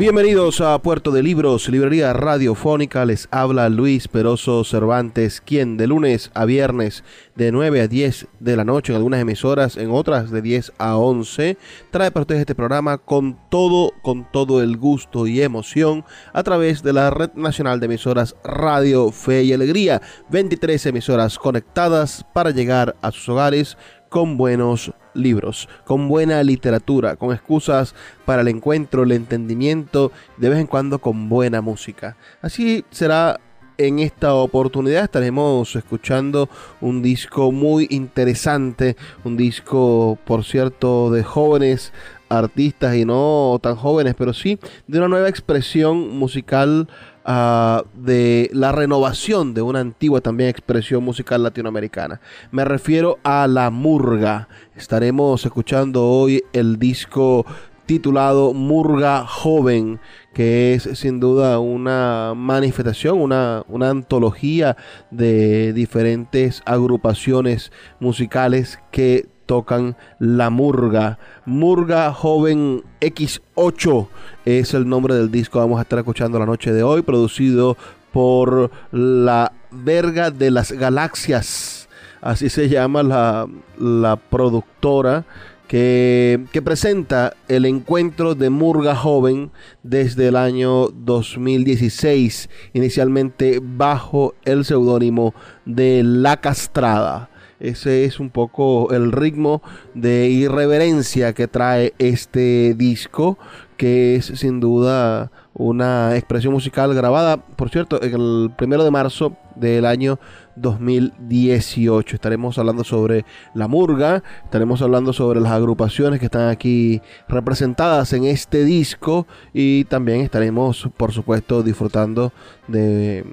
Bienvenidos a Puerto de Libros, librería radiofónica. Les habla Luis Peroso Cervantes, quien de lunes a viernes de 9 a 10 de la noche en algunas emisoras, en otras de 10 a 11, trae para ustedes este programa con todo, con todo el gusto y emoción a través de la Red Nacional de Emisoras Radio Fe y Alegría. 23 emisoras conectadas para llegar a sus hogares con buenos libros, con buena literatura, con excusas para el encuentro, el entendimiento, de vez en cuando con buena música. Así será en esta oportunidad estaremos escuchando un disco muy interesante, un disco, por cierto, de jóvenes artistas y no tan jóvenes, pero sí de una nueva expresión musical Ah, de la renovación de una antigua también expresión musical latinoamericana. Me refiero a la murga. Estaremos escuchando hoy el disco titulado Murga Joven, que es sin duda una manifestación, una, una, antología de diferentes agrupaciones musicales que tocan la murga. Murga Joven X8 es el nombre del disco que vamos a estar escuchando la noche de hoy, producido por la Verga de las Galaxias. Así se llama la, la productora que, que, presenta el encuentro de Murga Joven desde el año 2016, inicialmente bajo el seudónimo de La Castrada. Ese es un poco el ritmo de irreverencia que trae este disco, que es sin duda una expresión musical grabada, por cierto, el primero de marzo del año 2018. Estaremos hablando sobre la murga, estaremos hablando sobre las agrupaciones que están aquí representadas en este disco y también estaremos, por supuesto, disfrutando de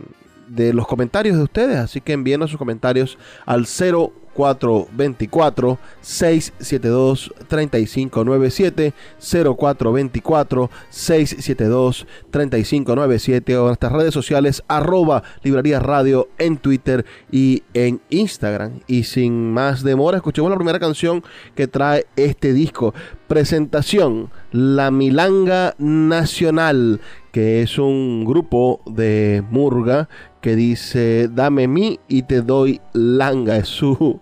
de los comentarios de ustedes. Así que envíenos sus comentarios al 0424 672 3597 0424 672 3597 o en nuestras redes sociales arroba librería radio en Twitter y en Instagram. Y sin más demora, escuchemos la primera canción que trae este disco. Presentación, La Milanga Nacional, que es un grupo de murga que dice, dame mi y te doy langa. Es su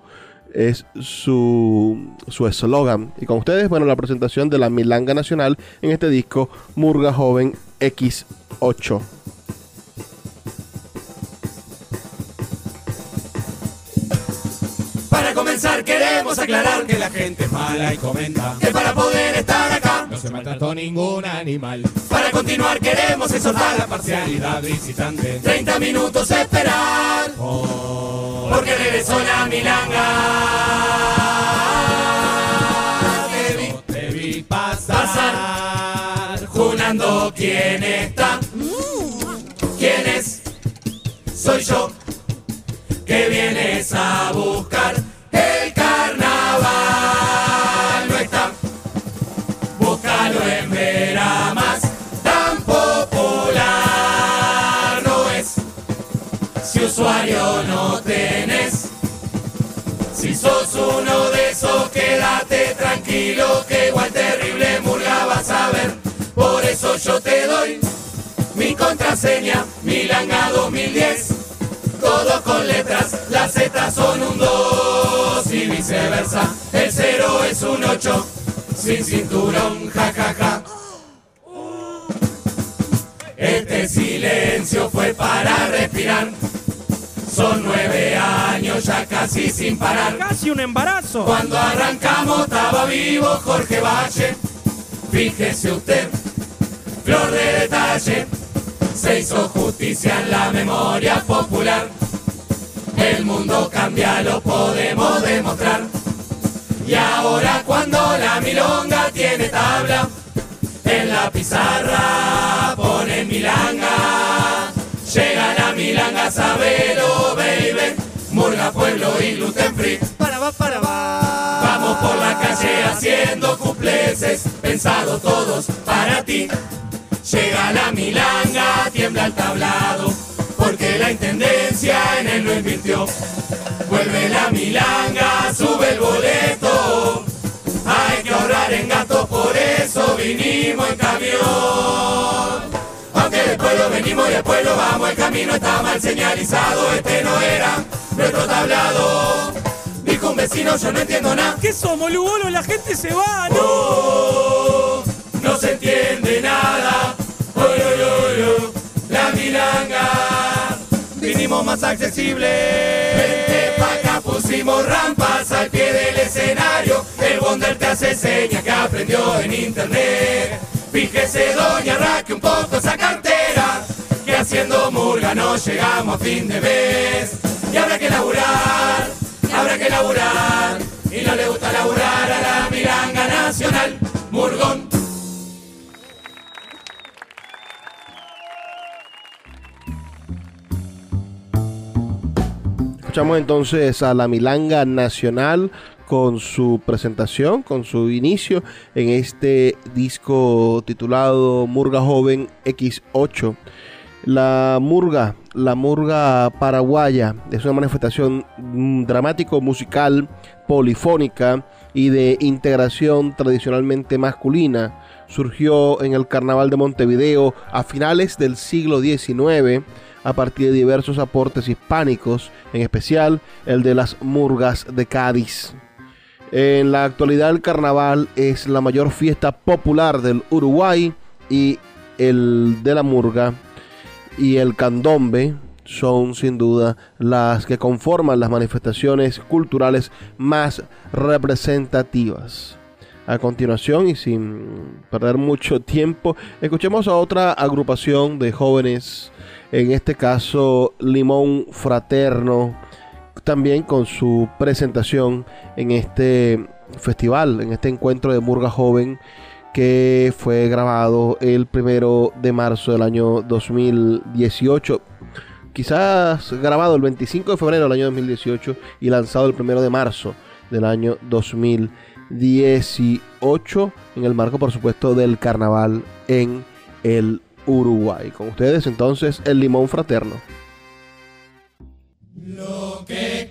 es su su eslogan. Y con ustedes, bueno, la presentación de la Milanga Nacional en este disco Murga Joven X8. Para queremos aclarar que la gente es mala y comenta que para poder estar acá no se maltrató ningún animal. Para continuar queremos exhortar la parcialidad visitante. 30 minutos esperar. Oh, porque regresó la milanga. Te vi, te vi pasar, pasar junando quién está. ¿Quién es? Soy yo que vienes a buscar sos uno de esos, quédate tranquilo que igual terrible murga vas a ver. Por eso yo te doy mi contraseña, Milanga 2010 todo con letras, las Z son un 2 y viceversa. El 0 es un 8, sin cinturón, jajaja. Ja, ja. Este silencio fue para respirar. Son nueve años ya casi sin parar. Casi un embarazo. Cuando arrancamos estaba vivo Jorge Valle. Fíjese usted, flor de detalle. Se hizo justicia en la memoria popular. El mundo cambia, lo podemos demostrar. Y ahora cuando la milonga tiene tabla, en la pizarra pone milanga. Llega la milanga, sabelo, Murga, pueblo y gluten free. Para va, para va. Vamos por la calle haciendo cupleces, pensados todos para ti. Llega la milanga, tiembla el tablado, porque la intendencia en él lo invirtió. Vuelve la milanga, sube el boleto. Hay que ahorrar en gastos, por eso vinimos en camión. Pueblo venimos y al pueblo vamos, el camino está mal señalizado. Este no era nuestro tablado. Dijo un vecino, yo no entiendo nada. ¿Qué somos, Lugolo? La gente se va, ¿no? Oh, no se entiende nada. Oh, la milanga. Vinimos más accesible. Vente pa' acá, pusimos rampas al pie del escenario. El bonder te hace señas que aprendió en internet. Fíjese, doña Raque, un poco. Que haciendo murga no llegamos a fin de mes. Y habrá que laburar, habrá que laburar. Y no le gusta laburar a la milanga nacional. Murgón. Escuchamos entonces a la Milanga Nacional con su presentación, con su inicio en este disco titulado Murga Joven X8. La murga, la murga paraguaya, es una manifestación mm, dramático musical, polifónica y de integración tradicionalmente masculina. Surgió en el Carnaval de Montevideo a finales del siglo XIX a partir de diversos aportes hispánicos, en especial el de las murgas de Cádiz. En la actualidad el carnaval es la mayor fiesta popular del Uruguay y el de la murga y el candombe son sin duda las que conforman las manifestaciones culturales más representativas. A continuación y sin perder mucho tiempo, escuchemos a otra agrupación de jóvenes, en este caso Limón Fraterno, también con su presentación en este festival, en este encuentro de Murga Joven que fue grabado el primero de marzo del año 2018. Quizás grabado el 25 de febrero del año 2018 y lanzado el primero de marzo del año 2018 en el marco, por supuesto, del carnaval en el Uruguay. Con ustedes entonces el Limón Fraterno. Lo que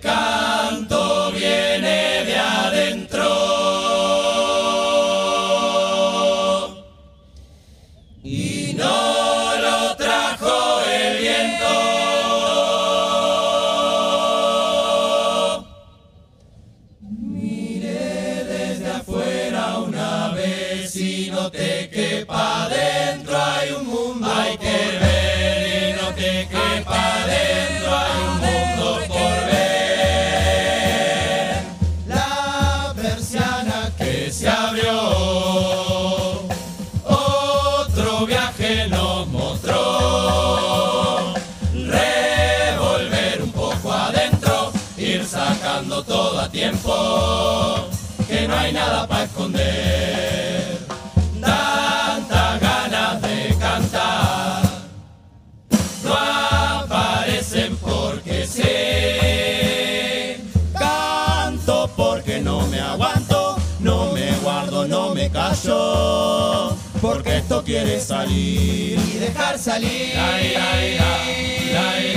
Quiere salir y dejar salir. Ay, ay, ay,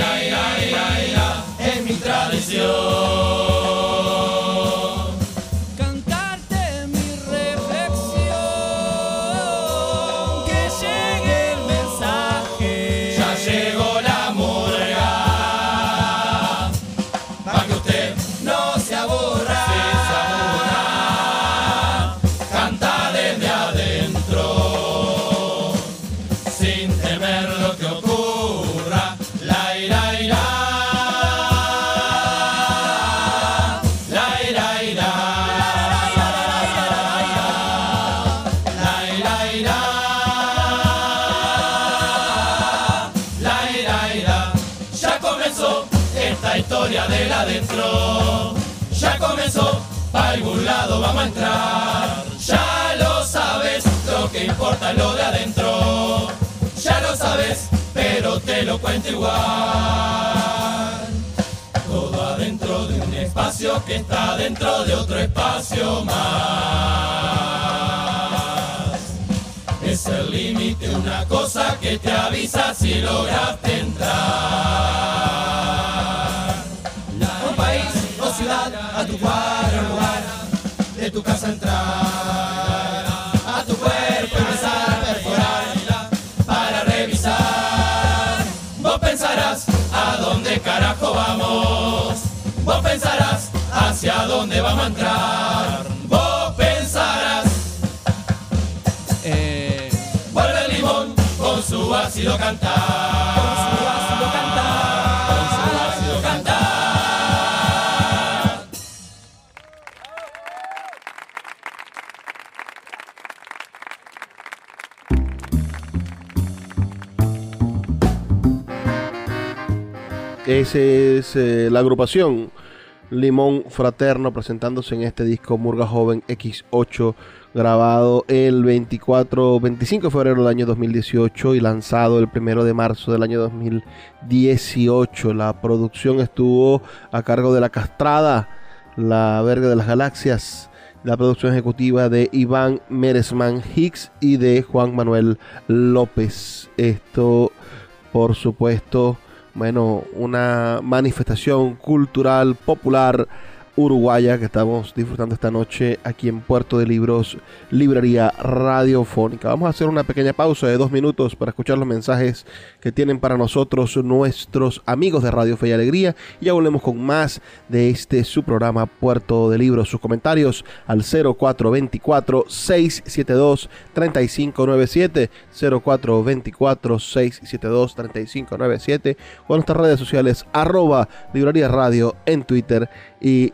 es mi tradición. Adentro. Ya comenzó, para algún lado vamos a entrar. Ya lo sabes, lo que importa es lo de adentro. Ya lo sabes, pero te lo cuento igual. Todo adentro de un espacio que está dentro de otro espacio más. Es el límite, una cosa que te avisa si lograste entrar. Ciudad, a tu cuadro lugar, de tu casa entrar. A tu cuerpo empezar a perforar para revisar. Vos pensarás a dónde carajo vamos. Vos pensarás hacia dónde vamos a entrar. Vos pensarás. Eh, Vuelve el limón con su ácido cantar. Esa es eh, la agrupación Limón Fraterno presentándose en este disco Murga Joven X8 grabado el 24 25 de febrero del año 2018 y lanzado el 1 de marzo del año 2018. La producción estuvo a cargo de La Castrada, La Verga de las Galaxias, la producción ejecutiva de Iván Meresman Hicks y de Juan Manuel López. Esto, por supuesto, bueno, una manifestación cultural popular uruguaya que estamos disfrutando esta noche aquí en Puerto de Libros, Librería Radiofónica. Vamos a hacer una pequeña pausa de dos minutos para escuchar los mensajes que tienen para nosotros nuestros amigos de Radio Fe y Alegría y ya volvemos con más de este su programa Puerto de Libros. Sus comentarios al 0424 672 3597 0424 672 3597 o en nuestras redes sociales arroba librería radio en Twitter y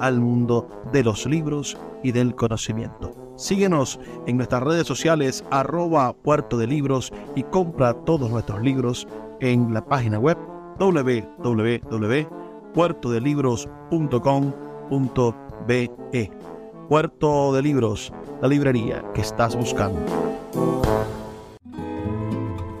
al mundo de los libros y del conocimiento. Síguenos en nuestras redes sociales arroba puerto de libros y compra todos nuestros libros en la página web www.puertodelibros.com.be Puerto de Libros, la librería que estás buscando.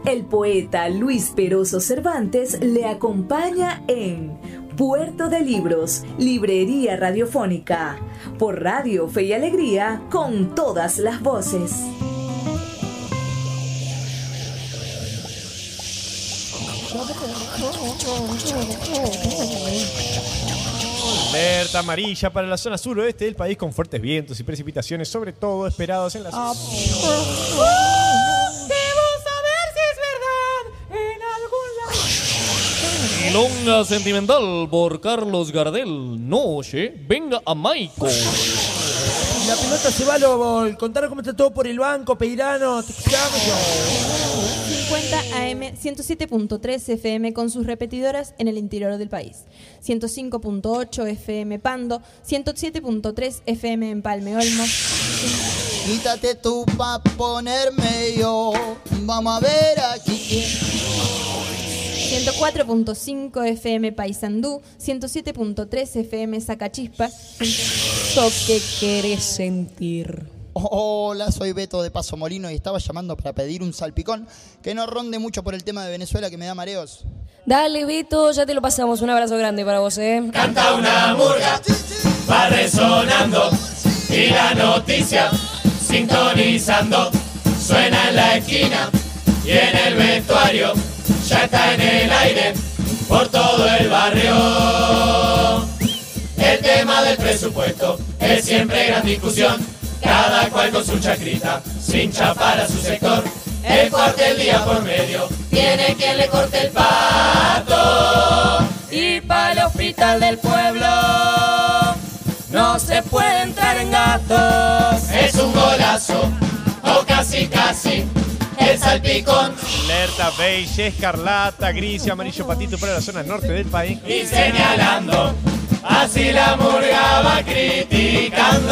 El poeta Luis Peroso Cervantes le acompaña en Puerto de Libros, Librería Radiofónica, por Radio Fe y Alegría, con todas las voces. alerta amarilla para la zona suroeste del país con fuertes vientos y precipitaciones, sobre todo esperados en la zona. Milonga sentimental por Carlos Gardel. Noche, venga a Maico. La pelota se va, lo, contar cómo está todo por el banco, Peirano, te escuchamos. 50 AM 107.3 FM con sus repetidoras en el interior del país. 105.8 FM Pando, 107.3 FM en Palme Olmo. Quítate tú pa' ponerme yo. Vamos a ver aquí. 104.5 FM Paysandú, 107.3 FM Sacachispa. Lo que querés sentir. Hola, soy Beto de Paso Molino y estaba llamando para pedir un salpicón que no ronde mucho por el tema de Venezuela que me da mareos. Dale, Vito, ya te lo pasamos. Un abrazo grande para vos, ¿eh? Canta una murga, va resonando y la noticia sintonizando suena en la esquina y en el vestuario ya está en el aire por todo el barrio. El tema del presupuesto es siempre gran discusión, cada cual con su chacrita, sin para su sector. El cuartel día por medio, tiene quien le corte el pato. Y para el hospital del pueblo no se puede entrar en gatos. Es un golazo, o casi casi, el salpicón. Alerta beige, escarlata, gris y amarillo patito para la zona norte del país. Y señalando, así la murga va criticando.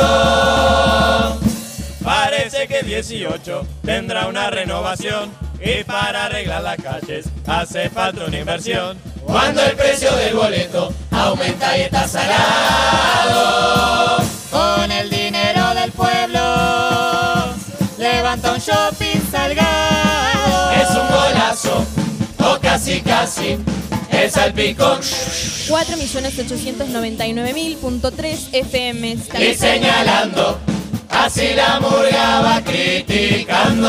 Parece que 18 tendrá una renovación y para arreglar las calles hace falta una inversión. Cuando el precio del boleto aumenta y está salado. Con el dinero del pueblo levanta un shopping salgado. Es un golazo, o casi casi, el salpicón. 4.899.000.3 FM. Y señalando, así la murga va criticando.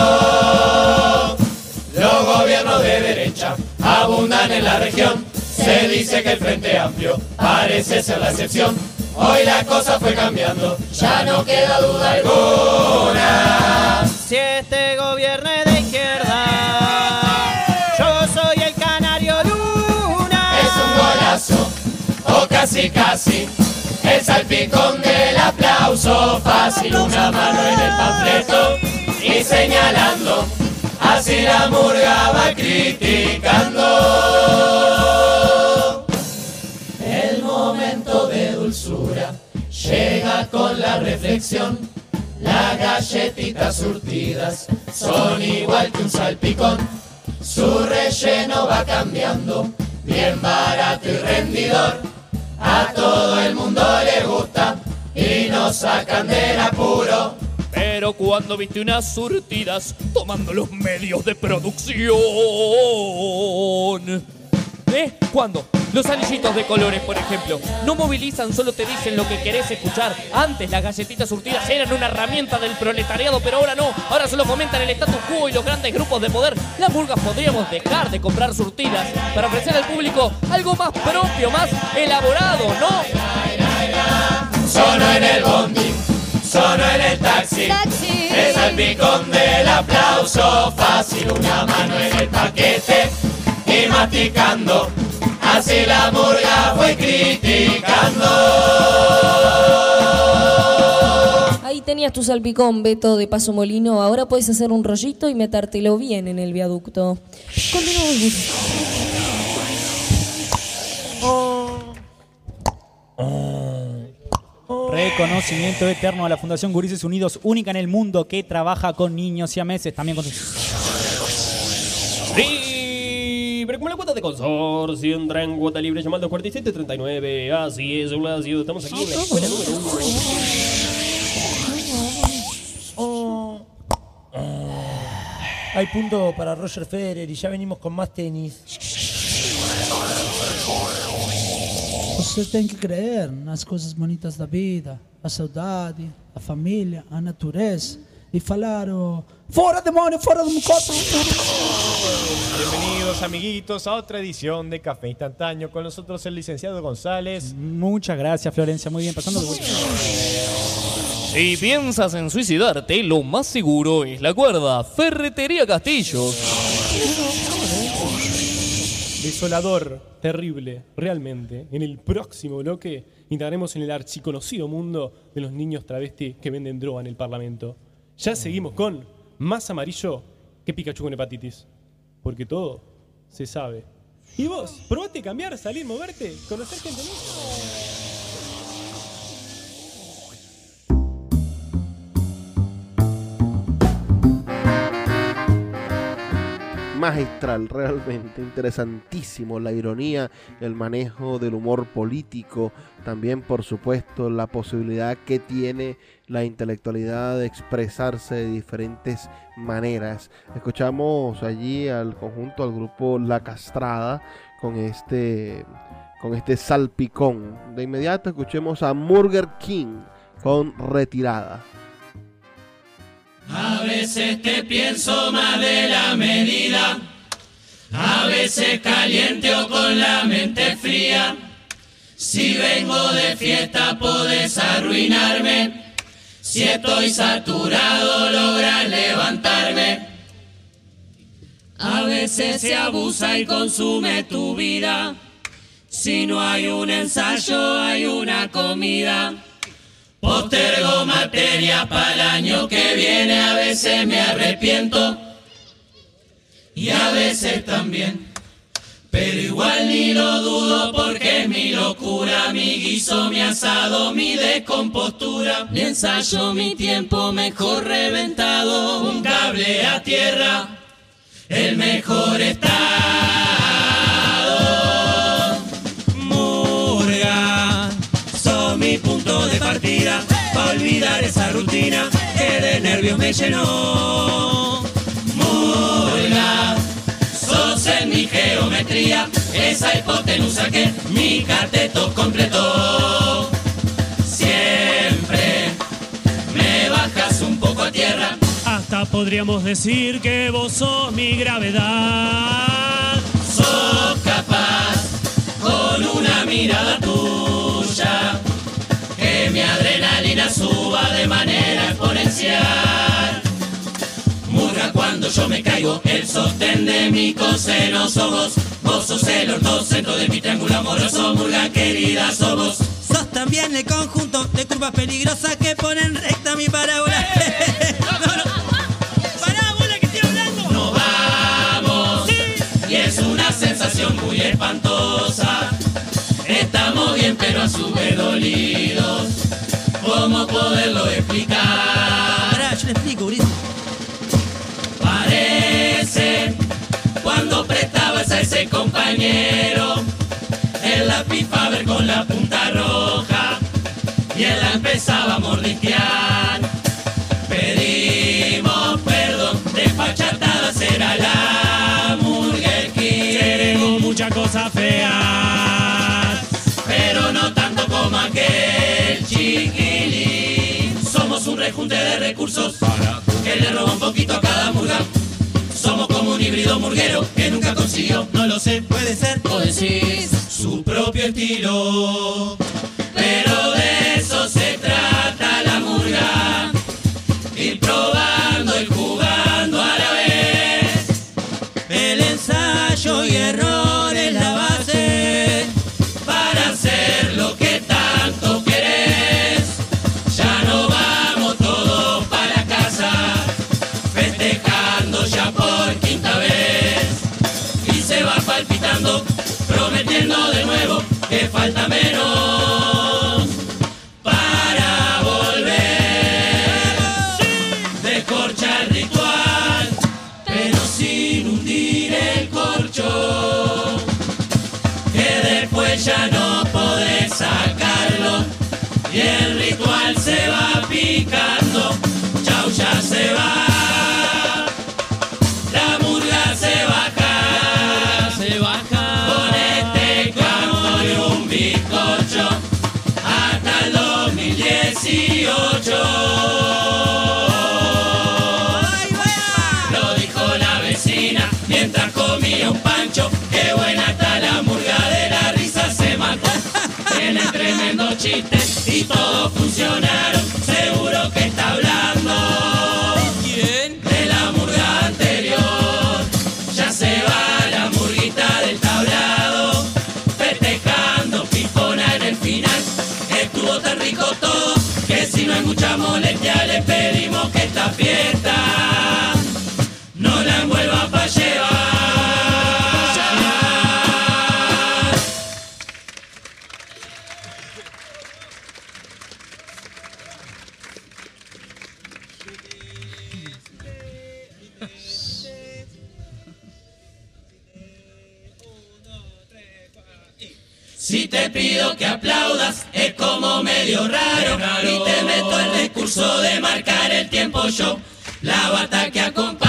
Los gobiernos de derecha abundan en la región. Se dice que el Frente Amplio parece ser la excepción. Hoy la cosa fue cambiando, ya no queda duda alguna. Si este gobierno es de izquierda, yo soy el canario luna. Es un golazo, o casi casi, el salpicón del aplauso fácil, una mano en el panfleto y señalando, así la murga va criticando. Llega con la reflexión. Las galletitas surtidas son igual que un salpicón. Su relleno va cambiando, bien barato y rendidor. A todo el mundo le gusta y nos sacan del apuro. Pero cuando viste unas surtidas tomando los medios de producción. ¿Eh? ¿Cuándo? Los anillitos de colores, por ejemplo, no movilizan, solo te dicen lo que querés escuchar. Antes las galletitas surtidas eran una herramienta del proletariado, pero ahora no. Ahora solo fomentan el status quo y los grandes grupos de poder. Las burgas podríamos dejar de comprar surtidas para ofrecer al público algo más propio, más elaborado, ¿no? Sono en el bondi, sono en el taxi. Es el picón del aplauso fácil, una mano en el paquete y masticando. Así la murga fue criticando. Ahí tenías tu salpicón, Beto, de Paso Molino. Ahora puedes hacer un rollito y metértelo bien en el viaducto. Continuamos. Reconocimiento eterno a la Fundación Gurises Unidos, única en el mundo que trabaja con niños y a meses, también con sus... Cuota de consorcio entra en cuota libre llamando 4739. Así es, Blasio, estamos aquí en la escuela número uno. Hay punto para Roger Federer y ya venimos con más tenis. Você tem que crer nas coisas bonitas da vida, a saudade, a família, a natureza e falar oh, fora demônio, fora do meu corpo. Bienvenidos amiguitos a otra edición de Café Instantáneo. Con nosotros el licenciado González. Muchas gracias, Florencia. Muy bien, pasando. Si piensas en suicidarte, lo más seguro es la cuerda. Ferretería Castillos. Desolador, terrible, realmente. En el próximo bloque entraremos en el archiconocido mundo de los niños travesti que venden droga en el Parlamento. Ya seguimos con más amarillo que Pikachu con hepatitis. Porque todo se sabe. ¿Y vos? ¿Probaste cambiar, salir, moverte, conocer gente nueva? magistral, realmente interesantísimo. La ironía, el manejo del humor político, también por supuesto la posibilidad que tiene la intelectualidad de expresarse de diferentes maneras. Escuchamos allí al conjunto, al grupo La Castrada con este con este salpicón. De inmediato escuchemos a Burger King con Retirada. A veces te pienso más de la medida, a veces caliente o con la mente fría. Si vengo de fiesta podés arruinarme, si estoy saturado logras levantarme. A veces se abusa y consume tu vida, si no hay un ensayo hay una comida. Postergo materia para el año que viene, a veces me arrepiento y a veces también. Pero igual ni lo dudo porque es mi locura, mi guiso, mi asado, mi descompostura. Mi ensayo, mi tiempo mejor reventado, un cable a tierra, el mejor estado. Murga, son mi punto de partida, para olvidar esa rutina que de nervios me llenó. Geometría, esa hipotenusa que mi cateto completó. Siempre me bajas un poco a tierra. Hasta podríamos decir que vos sos mi gravedad. Sos capaz con una mirada tuya que mi adrenalina suba de manera exponencial. Murga cuando yo me caigo, el sostén de mi coseno sos vos. Sos el ortocentro de mi triángulo amoroso, Murga querida, sos vos. Sos también el conjunto de curvas peligrosas que ponen recta mi parábola. No, no. Parábola que estoy hablando. No vamos, y es una sensación muy espantosa. Estamos bien, pero a su vez dolidos. ¿Cómo poderlo explicar? Compañero el lápiz Faber con la punta roja y él la empezaba a mordisquear. Pedimos perdón, desfachatadas era la Burger King. Queremos muchas cosas feas. pero no tanto como aquel chiquilín. Somos un rejunte de recursos que le roba un poquito a cada murga. Híbrido murguero que nunca consiguió, no lo sé, puede ser, o decís, su propio estilo. Pero de Se va. La murga se baja, se baja con este canto y un bizcocho hasta el 2018. Lo dijo la vecina mientras comía un pancho. Qué buena está la murga de la risa se mató. Tiene tremendo chiste y todos funcionaron. Medio raro, y te meto el discurso de marcar el tiempo yo. La bata que acompaña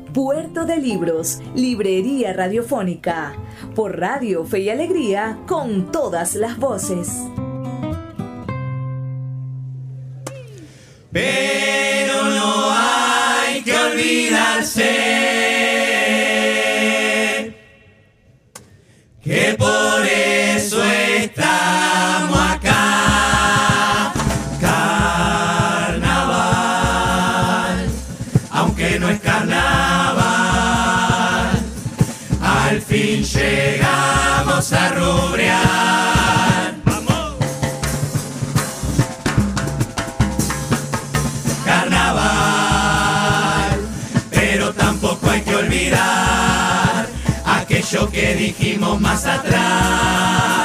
Puerto de Libros, Librería Radiofónica, por Radio Fe y Alegría, con todas las voces. Pero no hay que olvidarse rubrear. carnaval, pero tampoco hay que olvidar aquello que dijimos más atrás.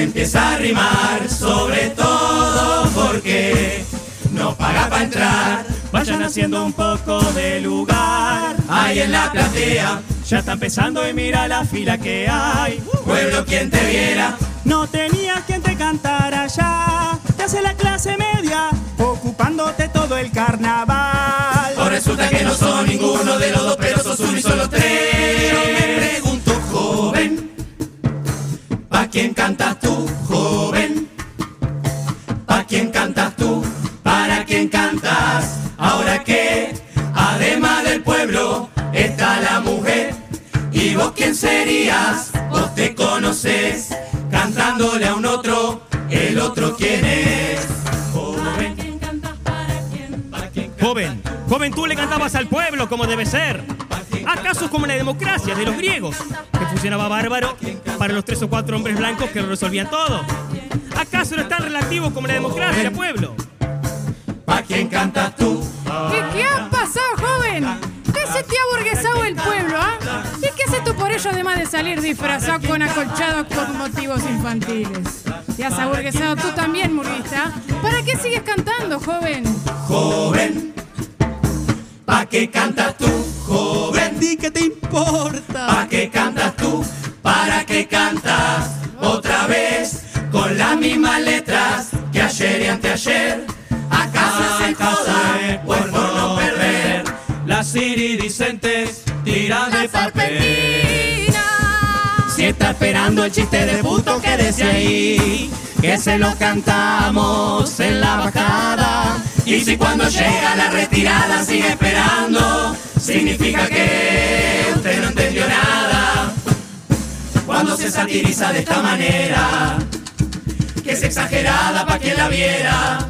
Se empieza a rimar, sobre todo porque no paga para entrar. Vayan haciendo un poco de lugar. Ahí en la platea, Ya está empezando y mira la fila que hay. pueblo quien te viera, No tenías quien te cantara ya. Te hace la clase media, ocupándote todo el carnaval. o resulta que no son ninguno de los dos, pero sos uno y solo tres. Yo me pregunto, joven, ¿pa' quién cantas vos quién serías? Vos te conoces, cantándole a un otro, el otro quién es. Joven, Joven, joven, tú le cantabas al pueblo como debe ser. ¿Acaso es como la democracia de los griegos, que funcionaba bárbaro para los tres o cuatro hombres blancos que lo resolvían todo? ¿Acaso no es tan relativo como la democracia, pueblo? ¿pa' quién cantas tú? ¿Y qué ha pasado, joven? ¿Qué se te ha burguesado el pueblo, ah? ¿Y qué haces tú por ello además de salir disfrazado con acolchados con motivos infantiles? ¿Te has aburguesado tú también, murguista? ¿Para qué sigues cantando, joven? Joven, ¿pa' qué cantas tú? Joven, ¿Y qué te importa? ¿pa' qué cantas tú? ¿Para qué cantas otra vez con las mismas letras que ayer y anteayer? ¿Acaso se joda? Las iridicentes tiran de Si está esperando el chiste de puto, quédese ahí. Que se lo cantamos en la bajada. Y si cuando llega la retirada sigue esperando, significa que usted no entendió nada. Cuando se satiriza de esta manera, que es exagerada para quien la viera,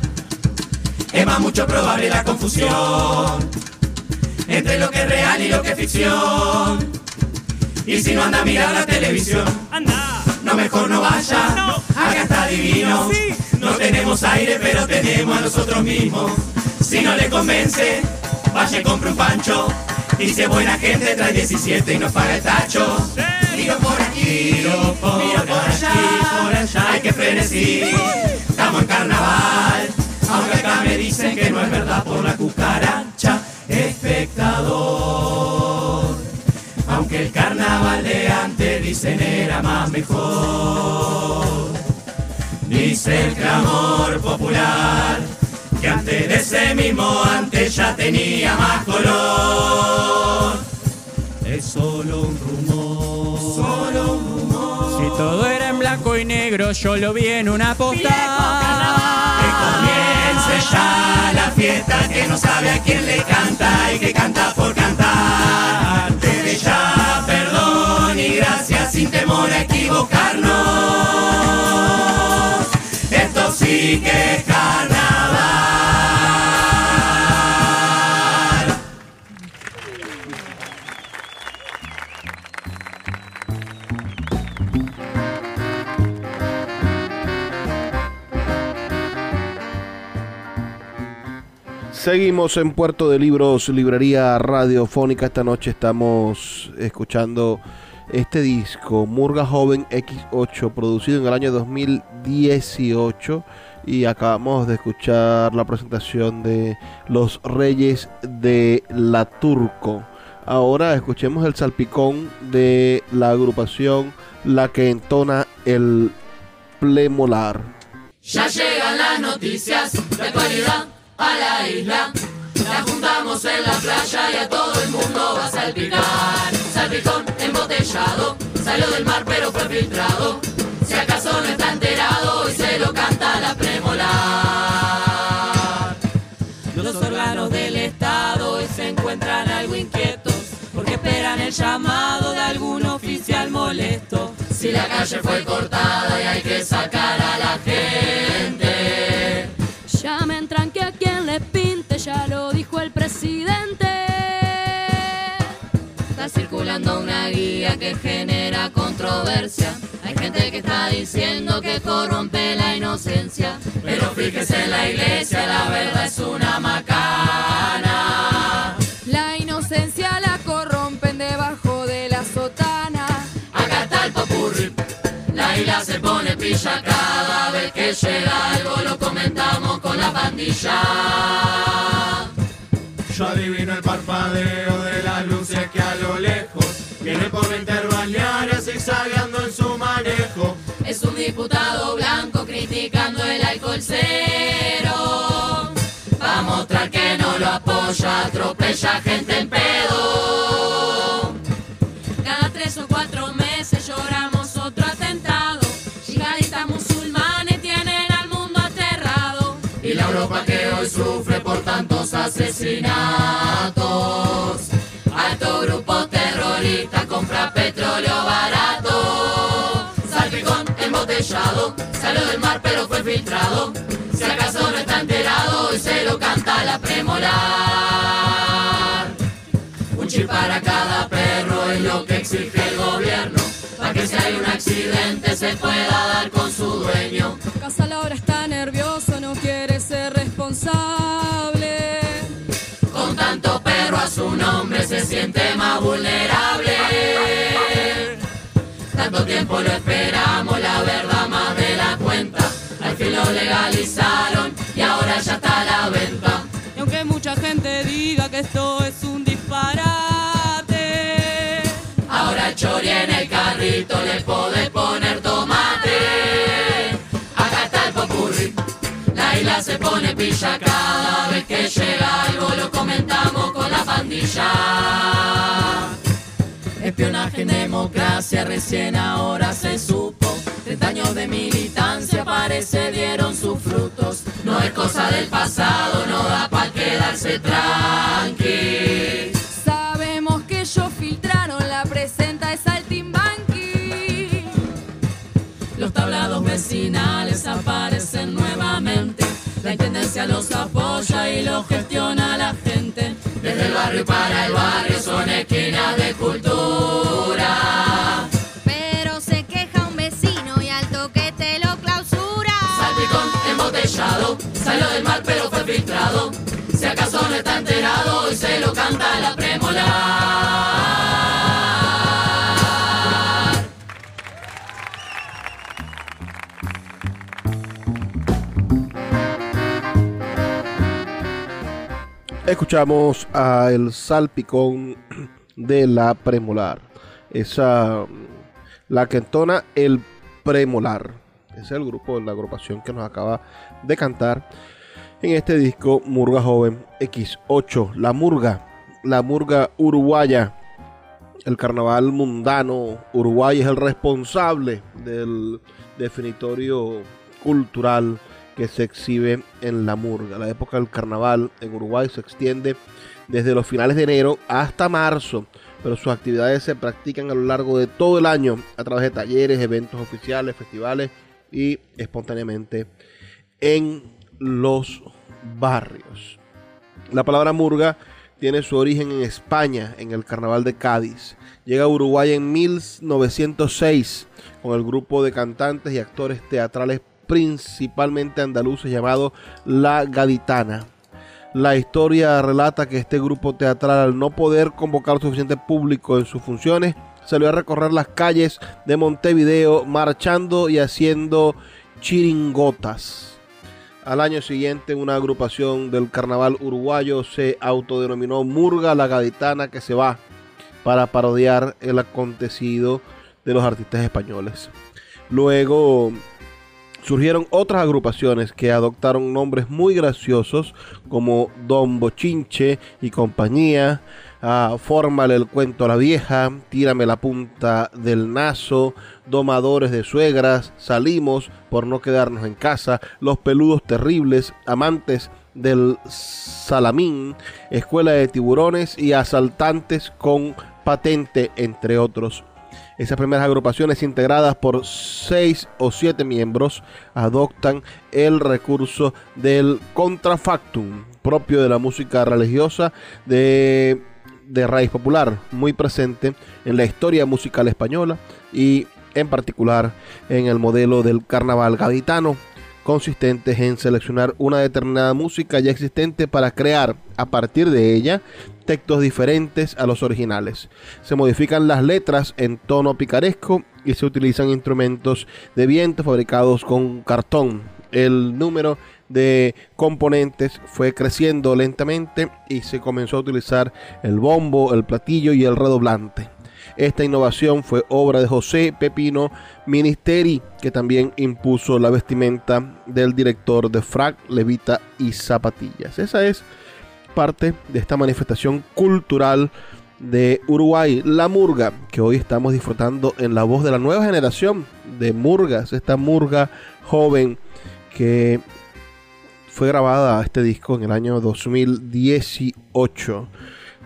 es más mucho probable la confusión entre lo que es real y lo que es ficción. Y si no anda a mirar la televisión, anda, no mejor no vaya, acá está divino. No tenemos aire, pero tenemos a nosotros mismos. Si no le convence, vaya y compre un pancho. Es buena gente, trae 17 y nos paga el tacho. Miro por aquí, miro por, allá, por allá, hay que frenesí. Estamos en carnaval, aunque acá me dicen que no es verdad por la cucaracha. De antes dicen era más mejor. Dice el clamor popular que antes de ese mismo antes ya tenía más color. Es solo un rumor, solo un rumor. Si todo era en blanco y negro, yo lo vi en una postal. Que comience ya la fiesta que no sabe a quién le canta y que canta por cantar. Ya perdón gracias sin temor a equivocarnos. Esto sí que es carnaval. Seguimos en Puerto de Libros, librería radiofónica. Esta noche estamos escuchando este disco, Murga Joven X8, producido en el año 2018. Y acabamos de escuchar la presentación de Los Reyes de la Turco. Ahora escuchemos el salpicón de la agrupación La que entona el plemolar. Ya llegan las noticias de actualidad a la isla. La juntamos en la playa y a todo el mundo va a salpicar. Salpicón embotellado, salió del mar pero fue filtrado. Si acaso no está enterado y se lo canta la premolar. Los órganos del Estado hoy se encuentran algo inquietos porque esperan el llamado de algún oficial molesto. Si la calle fue cortada y hay que sacar a la gente. Una guía que genera controversia. Hay gente que está diciendo que corrompe la inocencia. Pero fíjese en la iglesia, la verdad es una macana. La inocencia la corrompen debajo de la sotana. Acá está el popurrí. La isla se pone pilla cada vez que llega algo, lo comentamos con la pandilla. Yo adivino el parpadeo de las luces que a lo lejos viene por la interbalnearia zigzagueando en su manejo. Es un diputado blanco criticando el alcohol cero. Va a mostrar que no lo apoya, atropella gente en pedo. Cada tres o cuatro meses lloramos otro atentado. Yihadistas musulmanes tienen al mundo aterrado. Y la Europa que hoy sufre por tantos asesinatos. Del mar pero fue filtrado. Si acaso no está enterado y se lo canta la premolar. Un chip para cada perro es lo que exige el gobierno. Para que si hay un accidente se pueda dar con su dueño. Casa Laura está nervioso, no quiere ser responsable. Con tanto perro a su nombre se siente más vulnerable. Tanto tiempo lo esperamos, la verdad fin lo legalizaron y ahora ya está a la venta. Y aunque mucha gente diga que esto es un disparate, Ahora chori en el carrito le podés poner tomate. Acá está el popurrí. La isla se pone pilla cada vez que llega algo, lo comentamos con la pandilla. Espionaje en democracia, recién ahora se supo. 30 años de parece dieron sus frutos. No es cosa del pasado, no da para quedarse tranqui. Sabe ellos filtraron la presenta de Saltimbanqui. Los tablados vecinales aparecen nuevamente. La intendencia los apoya y los gestiona la gente. Desde el barrio para el barrio son esquinas de cultura. Salió del mar pero fue filtrado. Si acaso no está enterado y se lo canta la premolar. Escuchamos a el salpicón de la premolar. Esa la que entona el premolar. Es el grupo la agrupación que nos acaba de cantar en este disco Murga Joven X8. La Murga, la Murga uruguaya. El carnaval mundano Uruguay es el responsable del definitorio cultural que se exhibe en la murga. La época del carnaval en Uruguay se extiende desde los finales de enero hasta marzo, pero sus actividades se practican a lo largo de todo el año a través de talleres, eventos oficiales, festivales y espontáneamente en los barrios. La palabra murga tiene su origen en España, en el carnaval de Cádiz. Llega a Uruguay en 1906 con el grupo de cantantes y actores teatrales principalmente andaluces llamado La Gaditana. La historia relata que este grupo teatral al no poder convocar suficiente público en sus funciones, salió a recorrer las calles de Montevideo marchando y haciendo chiringotas. Al año siguiente, una agrupación del carnaval uruguayo se autodenominó Murga la Gaditana que se va para parodiar el acontecido de los artistas españoles. Luego surgieron otras agrupaciones que adoptaron nombres muy graciosos como Don Bochinche y compañía, ah, Fórmale el cuento a la vieja, Tírame la punta del nazo, Domadores de suegras, Salimos por no quedarnos en casa, Los peludos terribles, Amantes del Salamín, Escuela de tiburones y Asaltantes con patente, entre otros. Esas primeras agrupaciones integradas por seis o siete miembros adoptan el recurso del contrafactum propio de la música religiosa de, de raíz popular, muy presente en la historia musical española y en particular en el modelo del carnaval gaditano, consistentes en seleccionar una determinada música ya existente para crear a partir de ella textos diferentes a los originales. Se modifican las letras en tono picaresco y se utilizan instrumentos de viento fabricados con cartón. El número de componentes fue creciendo lentamente y se comenzó a utilizar el bombo, el platillo y el redoblante. Esta innovación fue obra de José Pepino Ministeri, que también impuso la vestimenta del director de frac, levita y zapatillas. Esa es parte de esta manifestación cultural de Uruguay, la murga, que hoy estamos disfrutando en la voz de la nueva generación de murgas, esta murga joven que fue grabada este disco en el año 2018.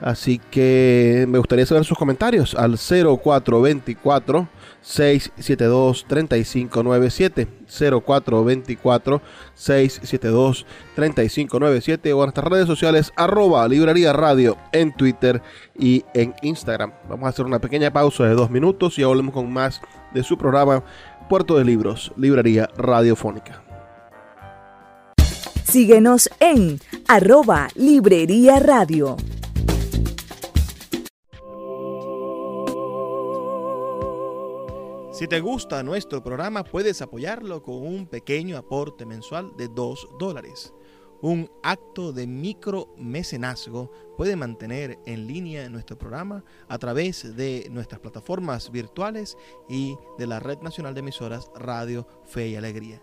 Así que me gustaría saber sus comentarios al 0424 672 3597 0424 672 3597 o en nuestras redes sociales arroba librería radio en Twitter y en Instagram. Vamos a hacer una pequeña pausa de dos minutos y volvemos con más de su programa Puerto de Libros, Librería Radiofónica. Síguenos en arroba Librería Radio. Si te gusta nuestro programa, puedes apoyarlo con un pequeño aporte mensual de 2 dólares. Un acto de micromecenazgo puede mantener en línea nuestro programa a través de nuestras plataformas virtuales y de la Red Nacional de Emisoras Radio Fe y Alegría.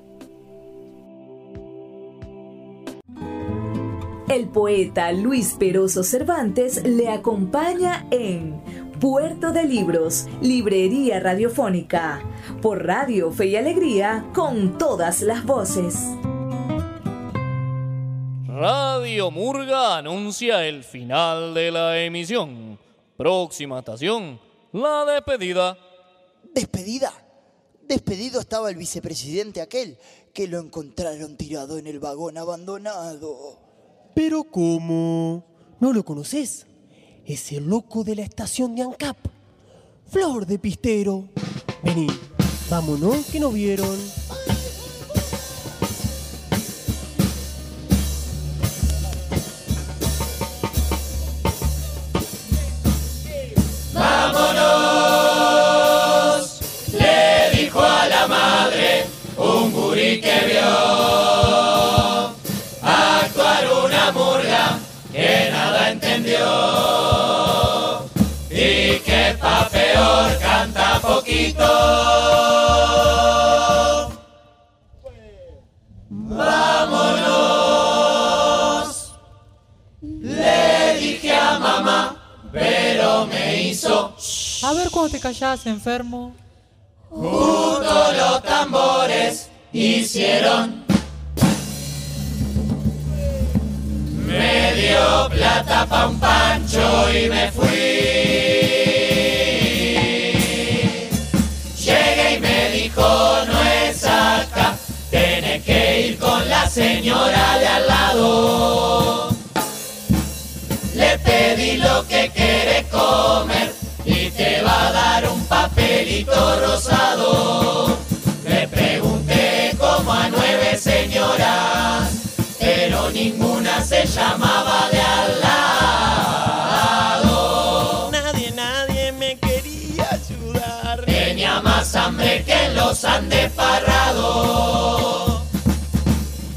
El poeta Luis Peroso Cervantes le acompaña en Puerto de Libros, Librería Radiofónica, por Radio Fe y Alegría, con todas las voces. Radio Murga anuncia el final de la emisión. Próxima estación, la despedida. ¿Despedida? Despedido estaba el vicepresidente aquel, que lo encontraron tirado en el vagón abandonado. ¿Pero cómo? ¿No lo conoces? Es el loco de la estación de ANCAP. Flor de pistero. Vení, vámonos, que nos vieron. Peor canta poquito. ¡Vámonos! Le dije a mamá, pero me hizo A ver cuando te callás, enfermo. Justo los tambores hicieron. Me dio plata pa' un pancho y me fui. Me dijo, no es acá, tenés que ir con la señora de al lado. Le pedí lo que quiere comer y te va a dar un papelito rosado. Le pregunté como a nueve señoras, pero ninguna se llamaba de al lado. Los Andes Parrado.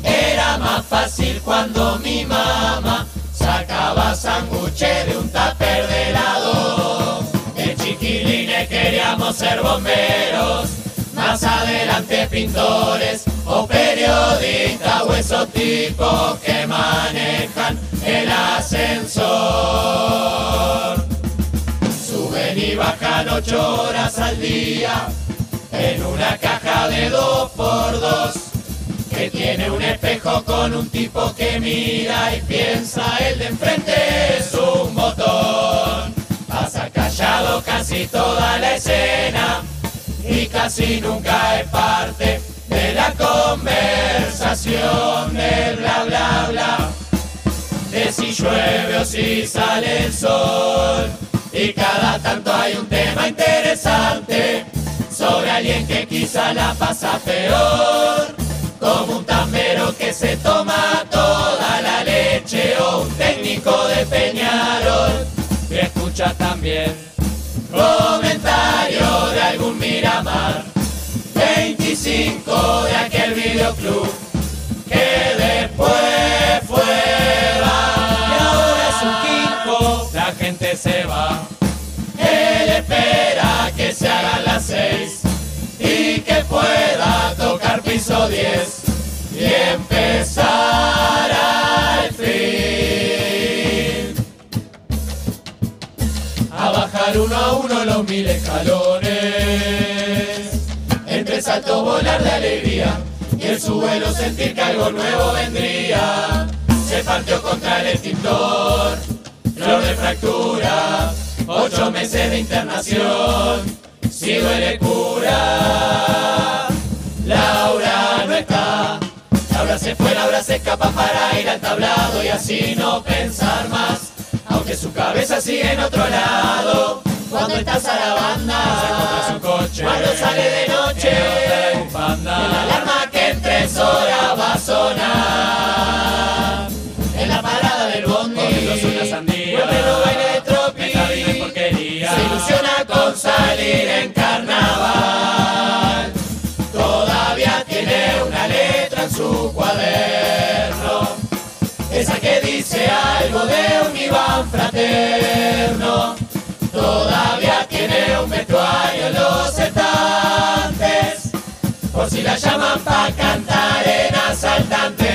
Era más fácil cuando mi mamá sacaba sándwiches de un tupper de helado. De chiquilines queríamos ser bomberos, más adelante pintores o periodistas o esos tipos que manejan el ascensor. Suben y bajan ocho horas al día en una caja de dos por dos que tiene un espejo con un tipo que mira y piensa el de enfrente es un botón. Pasa callado casi toda la escena y casi nunca es parte de la conversación del bla bla bla. De si llueve o si sale el sol. Y cada tanto hay un tema interesante sobre alguien que quizá la pasa peor. Como un tambero que se toma toda la leche o un técnico de Peñarol. Que escucha también comentario de algún Miramar. 25 de aquel videoclub a bajar uno a uno los mil escalones. Entre saltos volar de alegría. Y en su vuelo sentir que algo nuevo vendría. Se partió contra el extintor. Flor de fractura. Ocho meses de internación. Si duele cura. Laura no está, Se fue, Laura se escapa para ir al tablado y así no pensar más, aunque su cabeza sigue en otro lado. Cuando estás a la banda, se su coche, cuando sale de noche, la alarma que en tres horas va a sonar. En la parada del bondi, una sandía, no baile de tropi, porquería, se ilusiona con salir en carnaval. Todavía tiene una letra en su cuaderno, esa que dice algo de un Iván fraterno. Todavía tiene un vestuario en los estantes, por si la llaman pa' cantar en asaltantes.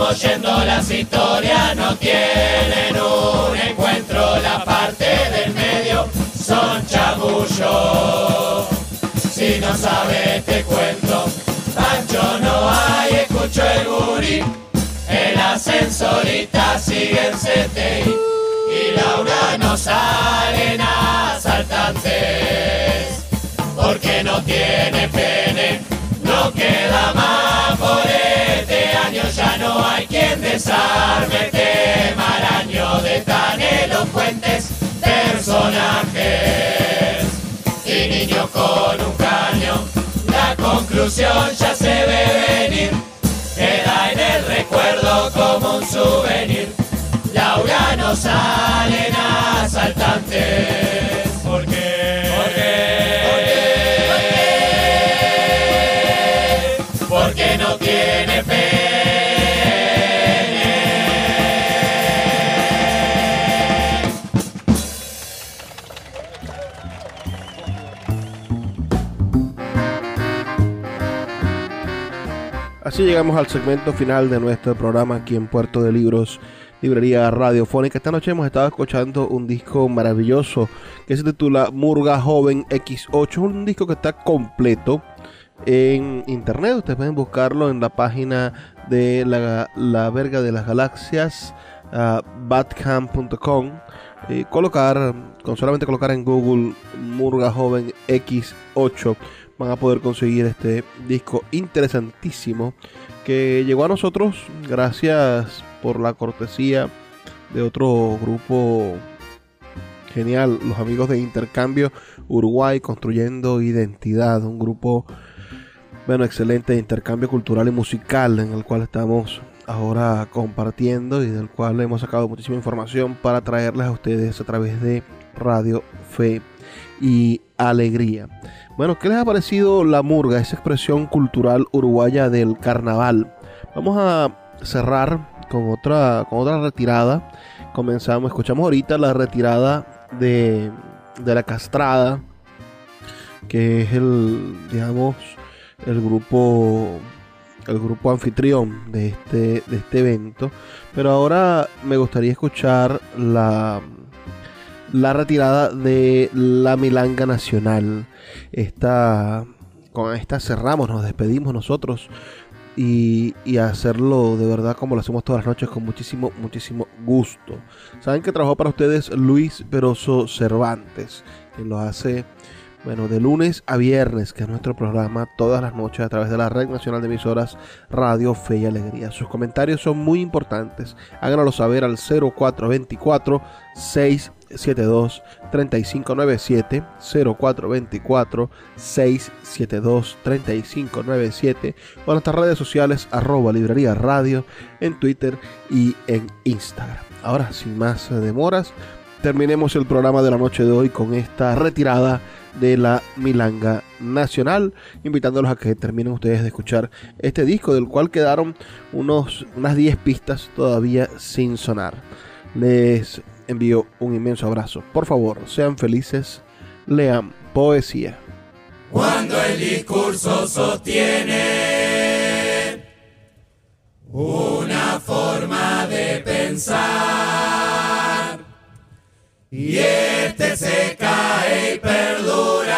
oyendo las historias no tienen un encuentro, la medio chamullos. Si no sabes te cuento, Pancho no hay, escucho el gurí, el ascensorista sigue en CTI y Laura no salen asaltantes. Porque no tiene pene, no queda más por este año, ya no hay quien desarme. Este maraño de tan elocuentes personajes con un caño. La conclusión ya se ve venir, queda en el recuerdo como un souvenir. Laura no salen asaltantes. Así llegamos al segmento final de nuestro programa aquí en Puerto de Libros, Librería Radiofónica. Esta noche hemos estado escuchando un disco maravilloso que se titula Murga Joven X8, un disco que está completo en internet. Ustedes pueden buscarlo en la página de la, la verga de las galaxias, uh, batcam.com. Eh, colocar, con solamente colocar en Google Murga Joven X8 van a poder conseguir este disco interesantísimo que llegó a nosotros gracias por la cortesía de otro grupo genial, los amigos de Intercambio Uruguay Construyendo Identidad, un grupo bueno, excelente de intercambio cultural y musical en el cual estamos ahora compartiendo y del cual hemos sacado muchísima información para traerles a ustedes a través de Radio Fe y Alegría. Bueno, ¿qué les ha parecido la murga, esa expresión cultural uruguaya del carnaval? Vamos a cerrar con otra, con otra retirada. Comenzamos, escuchamos ahorita la retirada de, de la castrada, que es el, digamos, el grupo el grupo anfitrión de este, de este evento. Pero ahora me gustaría escuchar la, la retirada de la Milanga Nacional. Esta, con esta cerramos, nos despedimos nosotros. Y, y, hacerlo de verdad como lo hacemos todas las noches con muchísimo, muchísimo gusto. Saben que trabajó para ustedes Luis Peroso Cervantes, que lo hace bueno, de lunes a viernes, que es nuestro programa, todas las noches a través de la Red Nacional de Emisoras Radio Fe y Alegría. Sus comentarios son muy importantes. Háganoslo saber al 0424 672 3597 0424 672 3597 o en nuestras redes sociales arroba librería radio en Twitter y en Instagram. Ahora, sin más demoras, terminemos el programa de la noche de hoy con esta retirada de la Milanga Nacional, invitándolos a que terminen ustedes de escuchar este disco del cual quedaron unos, unas 10 pistas todavía sin sonar. Les envío un inmenso abrazo. Por favor, sean felices, lean poesía. Cuando el discurso sostiene una forma de pensar y este se cae y perdura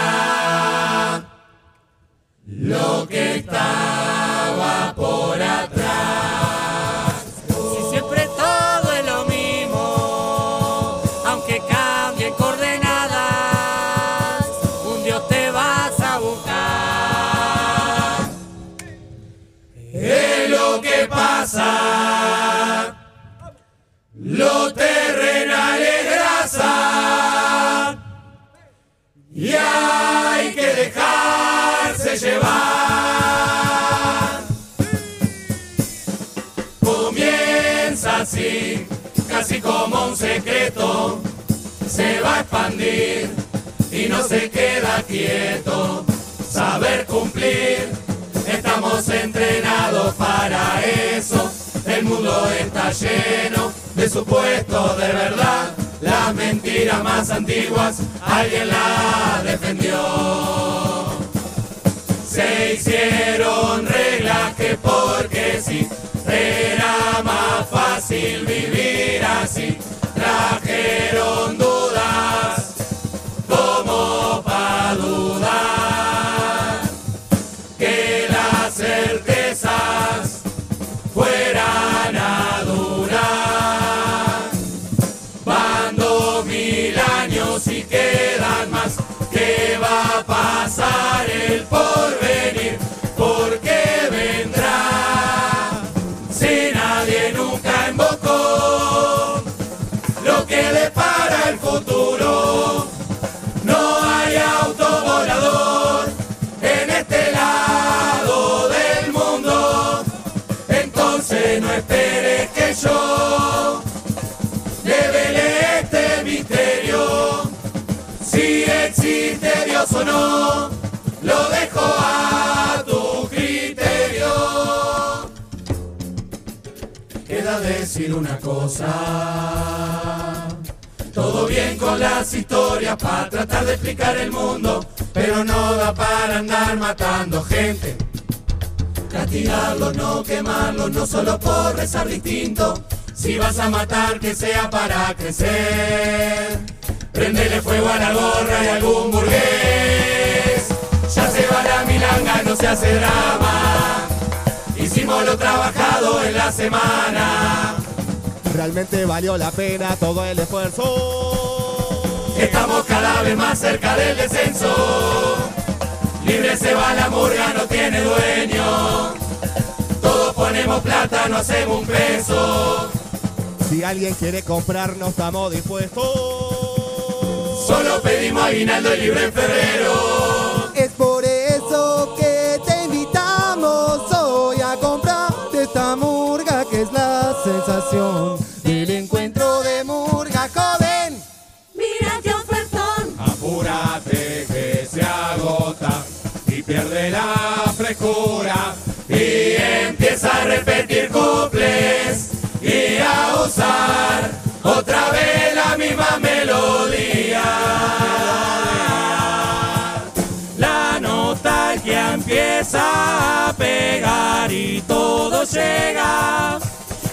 lo que estaba por atrás. Y hay que dejarse llevar. Comienza así, casi como un secreto, se va a expandir y no se queda quieto. Saber cumplir, estamos entrenados para eso. El mundo está lleno de supuestos de verdad. Las mentiras más antiguas alguien la defendió. Se hicieron reglas que porque sí era más fácil vivir así. Trajeron no, lo dejo a tu criterio. Queda decir una cosa. Todo bien con las historias para tratar de explicar el mundo, pero no da para andar matando gente. Castigarlos, no quemarlos, no solo por rezar distinto. Si vas a matar, que sea para crecer. Prendele fuego a la gorra y algún burgués. Ya se va la milanga, no se hace drama. Hicimos lo trabajado en la semana. Realmente valió la pena todo el esfuerzo. Estamos cada vez más cerca del descenso. Libre se va la murga, no tiene dueño. Todos ponemos plata, no hacemos un peso. Si alguien quiere comprarnos, estamos dispuestos. Solo pedimos aguinaldo y libre en febrero. Es por eso que te invitamos hoy a comprar esta murga que es la sensación del encuentro de murga joven. Mira qué ofertón. Apúrate que se agota y pierde la frescura y empieza a repetir cuples y a usar otra vez la misma melodía. La nostalgia empieza a pegar y todo llega.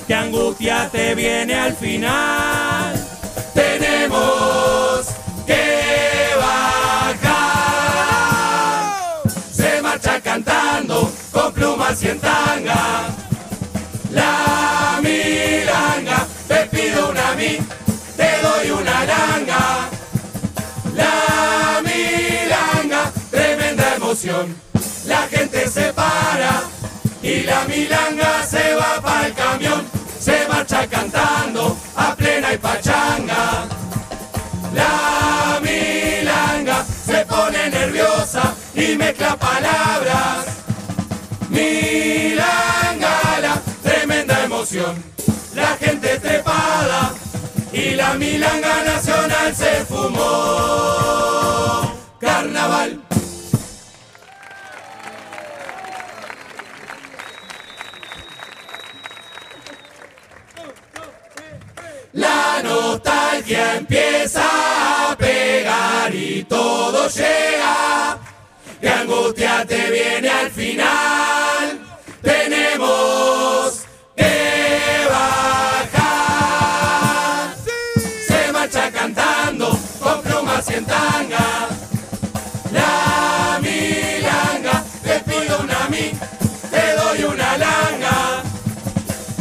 Que angustia te viene al final. Tenemos que bajar. Se marcha cantando con plumas y en tanga. La milanga, te pido una mi, te doy una langa. La milanga, tremenda emoción. La gente se para y la milanga se va para el camión. Se marcha cantando a plena y pachanga. La milanga se pone nerviosa y mezcla palabras. Milangala, tremenda emoción. La gente y la milanga nacional se fumó. Carnaval. La nostalgia empieza a pegar y todo llega. Que angustia te viene al final. Tenemos la milanga, te pido una mi, te doy una langa,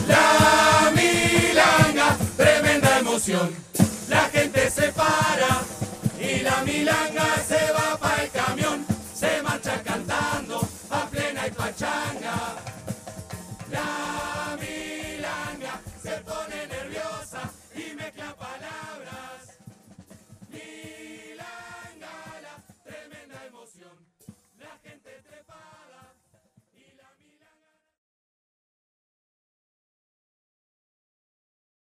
la milanga, tremenda emoción, la gente se para y la milanga se va.